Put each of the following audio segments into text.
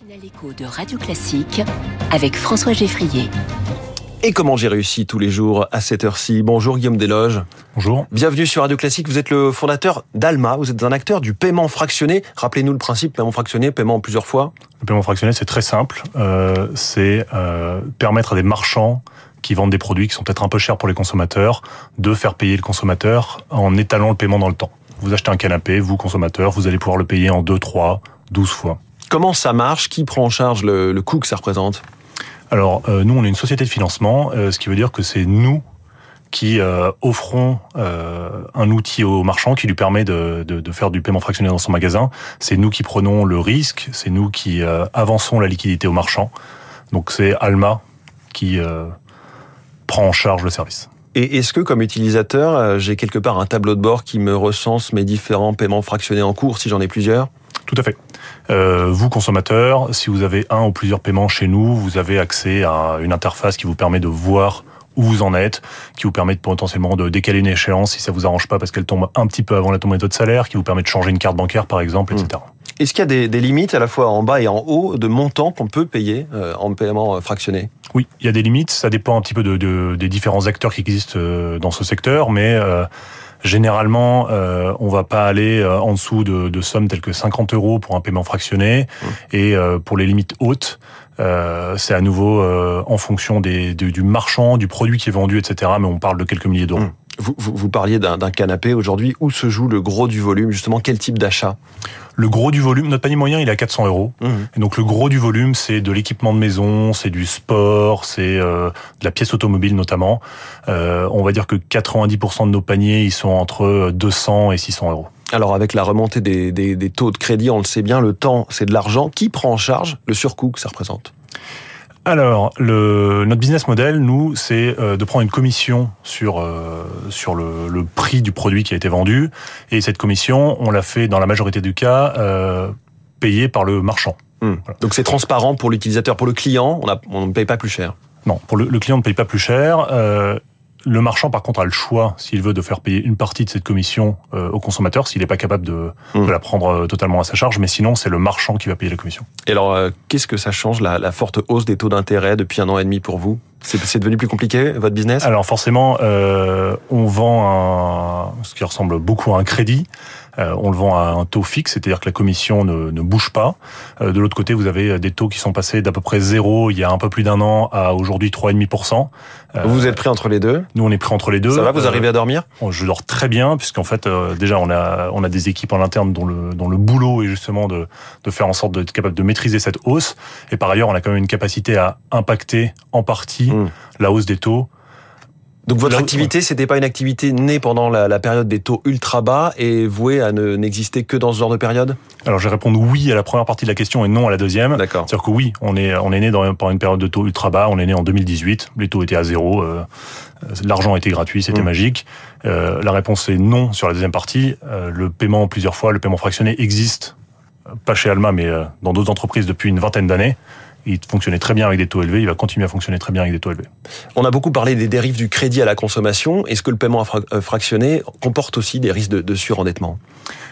matinale écho de Radio Classique avec François Geffrier. Et comment j'ai réussi tous les jours à cette heure-ci Bonjour Guillaume Desloges. Bonjour. Bienvenue sur Radio Classique. Vous êtes le fondateur d'Alma. Vous êtes un acteur du paiement fractionné. Rappelez-nous le principe paiement fractionné, paiement en plusieurs fois. Le paiement fractionné, c'est très simple. Euh, c'est euh, permettre à des marchands qui vendent des produits qui sont peut-être un peu chers pour les consommateurs de faire payer le consommateur en étalant le paiement dans le temps. Vous achetez un canapé, vous consommateur, vous allez pouvoir le payer en 2, 3, 12 fois. Comment ça marche? Qui prend en charge le, le coût que ça représente? Alors, euh, nous, on est une société de financement, euh, ce qui veut dire que c'est nous qui euh, offrons un outil au marchand qui lui permet de, de, de, faire du paiement fractionné dans son magasin. C'est nous qui prenons le risque, c'est nous qui avançons la liquidité au marchand. Donc c'est Alma qui prend en charge le service. Et est-ce que, comme utilisateur, j'ai quelque part un tableau de bord qui me recense mes différents paiements fractionnés en cours, si j'en ai plusieurs? Tout à fait. Euh, vous, consommateur, si vous avez un ou plusieurs paiements chez nous, vous avez accès à une interface qui vous permet de voir où vous en êtes, qui vous permet de, potentiellement de décaler une échéance si ça vous arrange pas parce qu'elle tombe un petit peu avant la tombée de votre salaire, qui vous permet de changer une carte bancaire par exemple, etc. Mmh. Est-ce qu'il y a des, des, limites à la fois en bas et en haut de montants qu'on peut payer euh, en paiement fractionné? Oui, il y a des limites. Ça dépend un petit peu de, de, des différents acteurs qui existent euh, dans ce secteur, mais euh, généralement, euh, on va pas aller euh, en dessous de, de, sommes telles que 50 euros pour un paiement fractionné, mmh. et euh, pour les limites hautes, euh, c'est à nouveau euh, en fonction des, du, marchand, du produit qui est vendu, etc. Mais on parle de quelques milliers d'euros. Mmh. Vous, vous, vous, parliez d'un canapé aujourd'hui. Où se joue le gros du volume Justement, quel type d'achat? Le gros du volume, notre panier moyen, il est à 400 euros. Mmh. Et donc le gros du volume, c'est de l'équipement de maison, c'est du sport, c'est euh, de la pièce automobile notamment. Euh, on va dire que 90% de nos paniers, ils sont entre 200 et 600 euros. Alors avec la remontée des, des, des taux de crédit, on le sait bien, le temps, c'est de l'argent. Qui prend en charge le surcoût que ça représente? Alors, le, notre business model, nous, c'est euh, de prendre une commission sur euh, sur le, le, prix du produit qui a été vendu, et cette commission, on l'a fait dans la majorité du cas euh, payée par le marchand. Mmh. Voilà. Donc c'est transparent pour l'utilisateur, pour le client, on, a, on ne paye pas plus cher. Non, pour le, le client, on ne paye pas plus cher. Euh, le marchand, par contre, a le choix, s'il veut, de faire payer une partie de cette commission euh, au consommateur, s'il n'est pas capable de, mmh. de, la prendre euh, totalement à sa charge, mais sinon, c'est le marchand qui va payer la commission. Et alors, euh, qu'est-ce que ça change, la, la, forte hausse des taux d'intérêt depuis un an et demi pour vous? C'est devenu plus compliqué, votre business? Alors forcément, euh, on vend un, ce qui ressemble beaucoup à un crédit. Euh, on le vend à un taux fixe, c'est-à-dire que la commission ne, ne bouge pas. Euh, de l'autre côté, vous avez des taux qui sont passés d'à peu près zéro il y a un peu plus d'un an à aujourd'hui 3,5%. Euh, vous êtes pris entre les deux? Nous, on est pris entre les deux. Ça va, vous arrivez à dormir? Je dors très bien, puisqu'en fait, euh, déjà, on a, on a des équipes en interne dont le, dont le boulot est justement de, de faire en sorte d'être capable de maîtriser cette hausse. Et par ailleurs, on a quand même une capacité à impacter en partie mmh. La hausse des taux donc votre activité, c'était pas une activité née pendant la, la, période des taux ultra bas et vouée à n'exister que dans ce genre de période? Alors je vais répondre oui à la première partie de la question et non à la deuxième. D'accord. C'est-à-dire que oui, on est on est né dans, pendant une période de taux ultra bas. On est né en 2018. Les taux étaient à zéro. Euh, L'argent était gratuit, c'était mmh. magique. Euh, la réponse est non sur la deuxième partie. Euh, le paiement plusieurs fois, le paiement fractionné existe, pas chez Alma, mais euh, dans d'autres entreprises depuis une vingtaine d'années il fonctionnait très bien avec des taux élevés, il va continuer à fonctionner très bien avec des taux élevés. On a beaucoup parlé des dérives du crédit à la consommation. Est-ce que le paiement fractionné comporte aussi des risques de, de surendettement?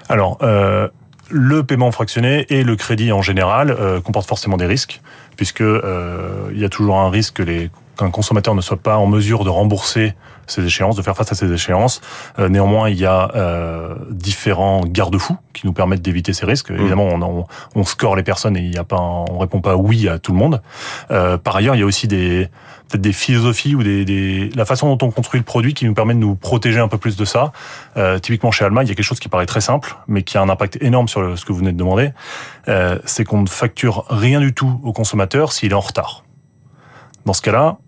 Alors, euh, le paiement fractionné et le crédit en général euh, comportent forcément des risques, puisque euh, il y a toujours un risque que les qu'un consommateur ne soit pas en mesure de rembourser ces échéances, de faire face à ces échéances. Euh, néanmoins, il y a euh, différents garde-fous qui nous permettent d'éviter ces risques. Mmh. Évidemment, on, on, on, score les personnes et il y a pas, un, on répond pas oui à tout le monde. Euh, par ailleurs, il y a aussi des peut-être des philosophies ou des, des, la façon dont on construit le produit qui nous permet de nous protéger un peu plus de ça. Euh, typiquement chez Alma, il y a quelque chose qui paraît très simple, mais qui a un impact énorme sur le, ce que vous venez de demander. Euh, c'est qu'on ne facture rien du tout au consommateur s'il est en retard. Dans ce cas-là,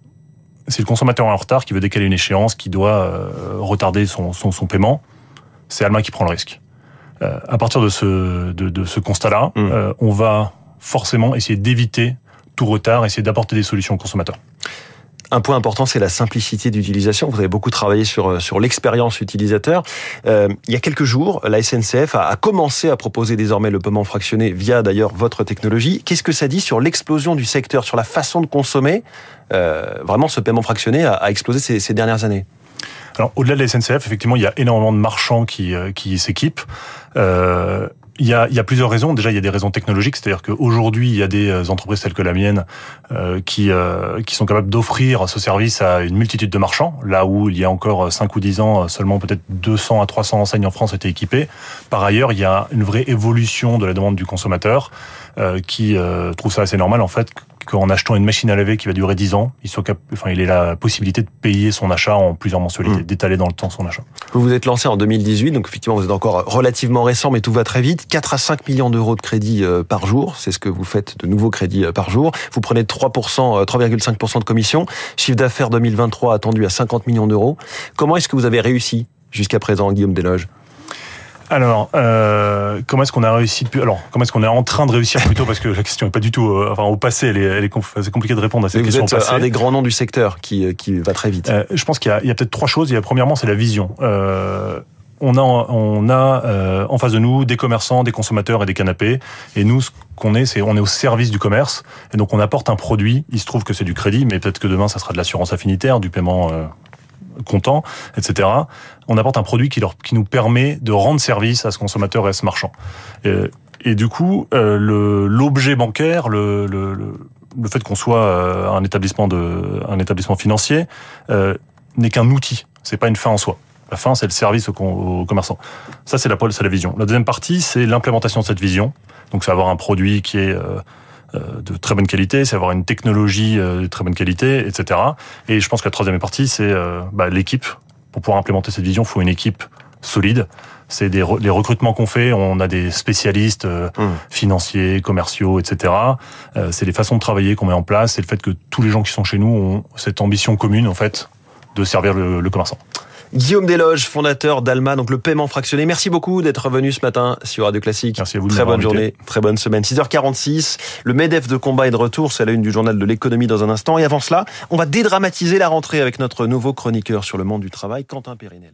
c'est le consommateur en retard qui veut décaler une échéance, qui doit euh, retarder son, son, son paiement. C'est Alma qui prend le risque. Euh, à partir de ce, de, de ce constat-là, mmh. euh, on va forcément essayer d'éviter tout retard, essayer d'apporter des solutions aux consommateurs. Un point important, c'est la simplicité d'utilisation. Vous avez beaucoup travaillé sur sur l'expérience utilisateur. Euh, il y a quelques jours, la SNCF a, commencé à proposer désormais le paiement fractionné via d'ailleurs votre technologie. Qu'est-ce que ça dit sur l'explosion du secteur, sur la façon de consommer euh, Vraiment, ce paiement fractionné a, explosé ces, dernières années? Alors, au-delà de la SNCF, effectivement, il y a énormément de marchands qui, euh, qui s'équipent. Euh, il y, a, il plusieurs raisons. Déjà, il y a des raisons technologiques, c'est-à-dire qu'aujourd'hui, il y a des euh, entreprises telles que la mienne euh, qui, euh, qui sont capables d'offrir ce service à une multitude de marchands, là où il y a encore 5 ou 10 ans, seulement peut-être 200 à 300 enseignes en France étaient équipées. Par ailleurs, il y a une vraie évolution de la demande du consommateur qui trouve ça assez normal, en fait, qu'en achetant une machine à laver qui va durer 10 ans, il, soit cap... enfin, il ait la possibilité de payer son achat en plusieurs mensualités, Mmh. d'étaler dans le temps son achat. Vous vous êtes lancé en 2018, donc effectivement vous êtes encore relativement récent, mais tout va très vite. 4 à 5 millions d'euros de crédit euh, par jour, c'est ce que vous faites de nouveaux crédits euh, par jour. Vous prenez 3%, euh, 3,5% de commission. Chiffre d'affaires 2023 attendu à 50 millions d'euros. Comment est-ce que vous avez réussi jusqu'à présent, Guillaume Desloges? Alors, euh, comment est-ce qu'on a réussi depuis Alors, comment est-ce qu'on est en train de réussir plutôt Parce que la question est pas du tout, euh, enfin, au passé, elle est, elle est c'est compliqué de répondre à cette Vous question êtes au euh, un des grands noms du secteur qui, euh, qui va très vite. Euh, je pense qu'il y a, a peut-être trois choses. Il y a premièrement, c'est la vision. Euh, on a, on a euh, en face de nous des commerçants, des consommateurs et des canapés. Et nous, ce qu'on est, c'est on est au service du commerce. Et donc, on apporte un produit. Il se trouve que c'est du crédit, mais peut-être que demain, ça sera de l'assurance affinitaire, du paiement comptant, etc. On apporte un produit qui, leur, qui nous permet de rendre service à ce consommateur et à ce marchand. Et, du coup, euh, l'objet bancaire, le, le, le, fait qu'on soit euh, un établissement de, un établissement financier, euh, n'est qu'un outil. C'est pas une fin en soi. La fin, c'est le service aux, aux commerçants. Ça, c'est la, c'est la vision. La deuxième partie, c'est l'implémentation de cette vision. Donc, c'est avoir un produit qui est de très bonne qualité, c'est avoir une technologie euh, de très bonne qualité, etc. Et je pense que la troisième partie, c'est euh, bah, l'équipe. Pour pouvoir implémenter cette vision, il faut une équipe solide. C'est des re- les recrutements qu'on fait. On a des spécialistes euh, Mmh. financiers, commerciaux, etc. Euh, c'est les façons de travailler qu'on met en place. C'est le fait que tous les gens qui sont chez nous ont cette ambition commune, en fait, de servir le, le commerçant. Guillaume Desloges, fondateur d'Alma, donc le paiement fractionné. Merci beaucoup d'être venu ce matin sur Radio Classique. Merci à vous de Très bonne invité. journée, très bonne semaine. 6h46, le MEDEF de combat est de retour, c'est la une du journal de l'économie dans un instant. Et avant cela, on va dédramatiser la rentrée avec notre nouveau chroniqueur sur le monde du travail, Quentin Périnel.